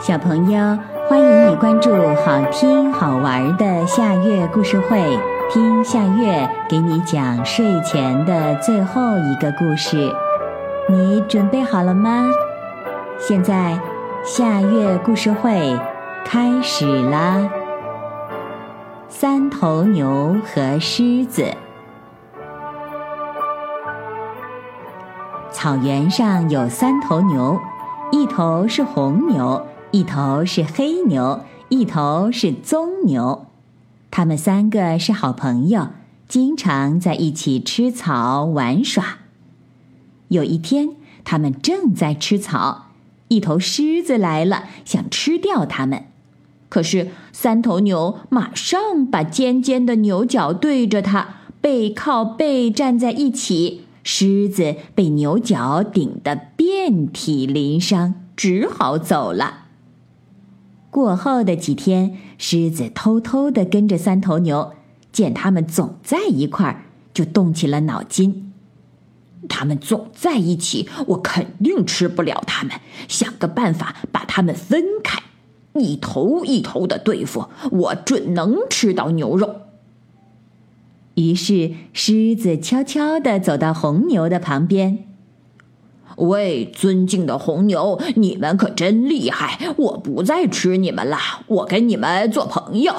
小朋友，欢迎你关注好听好玩的夏月故事会，听夏月给你讲睡前的最后一个故事。你准备好了吗？现在夏月故事会开始啦！三头牛和狮子，草原上有三头牛，一头是红牛。一头是黑牛，一头是棕牛，他们三个是好朋友，经常在一起吃草玩耍。有一天，他们正在吃草，一头狮子来了，想吃掉它们。可是三头牛马上把尖尖的牛角对着它，背靠背站在一起。狮子被牛角顶得遍体鳞伤，只好走了。过后的几天，狮子偷偷地跟着三头牛，见他们总在一块儿，就动起了脑筋。他们总在一起，我肯定吃不了他们，想个办法把他们分开，一头一头的对付，我准能吃到牛肉。于是，狮子悄悄地走到红牛的旁边。喂，尊敬的红牛，你们可真厉害！我不再吃你们了，我跟你们做朋友。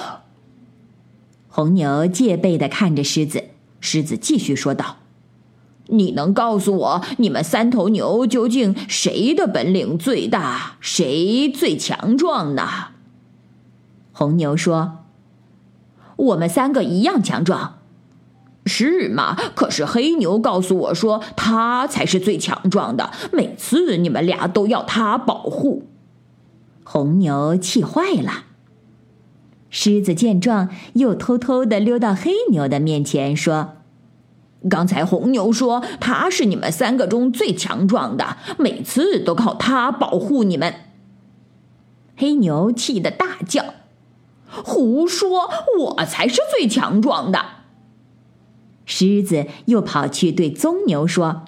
红牛戒备的看着狮子，狮子继续说道：“你能告诉我，你们三头牛究竟谁的本领最大，谁最强壮呢？”红牛说：“我们三个一样强壮。”是吗？可是黑牛告诉我说，他才是最强壮的。每次你们俩都要他保护，红牛气坏了。狮子见状，又偷偷的溜到黑牛的面前说：“刚才红牛说他是你们三个中最强壮的，每次都靠他保护你们。”黑牛气得大叫：“胡说！我才是最强壮的。”狮子又跑去对棕牛说：“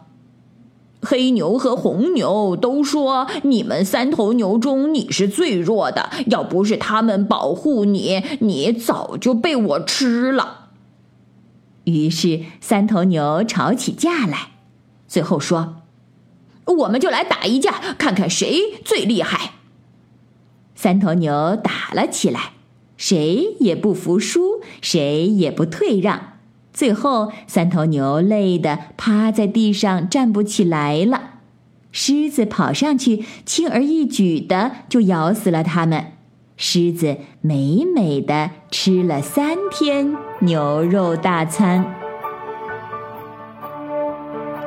黑牛和红牛都说你们三头牛中你是最弱的，要不是他们保护你，你早就被我吃了。”于是三头牛吵起架来，最后说：“我们就来打一架，看看谁最厉害。”三头牛打了起来，谁也不服输，谁也不退让。最后，三头牛累得趴在地上站不起来了。狮子跑上去，轻而易举的就咬死了它们。狮子美美的吃了三天牛肉大餐。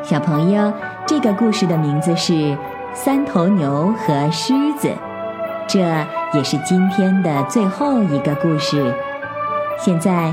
小朋友，这个故事的名字是《三头牛和狮子》，这也是今天的最后一个故事。现在。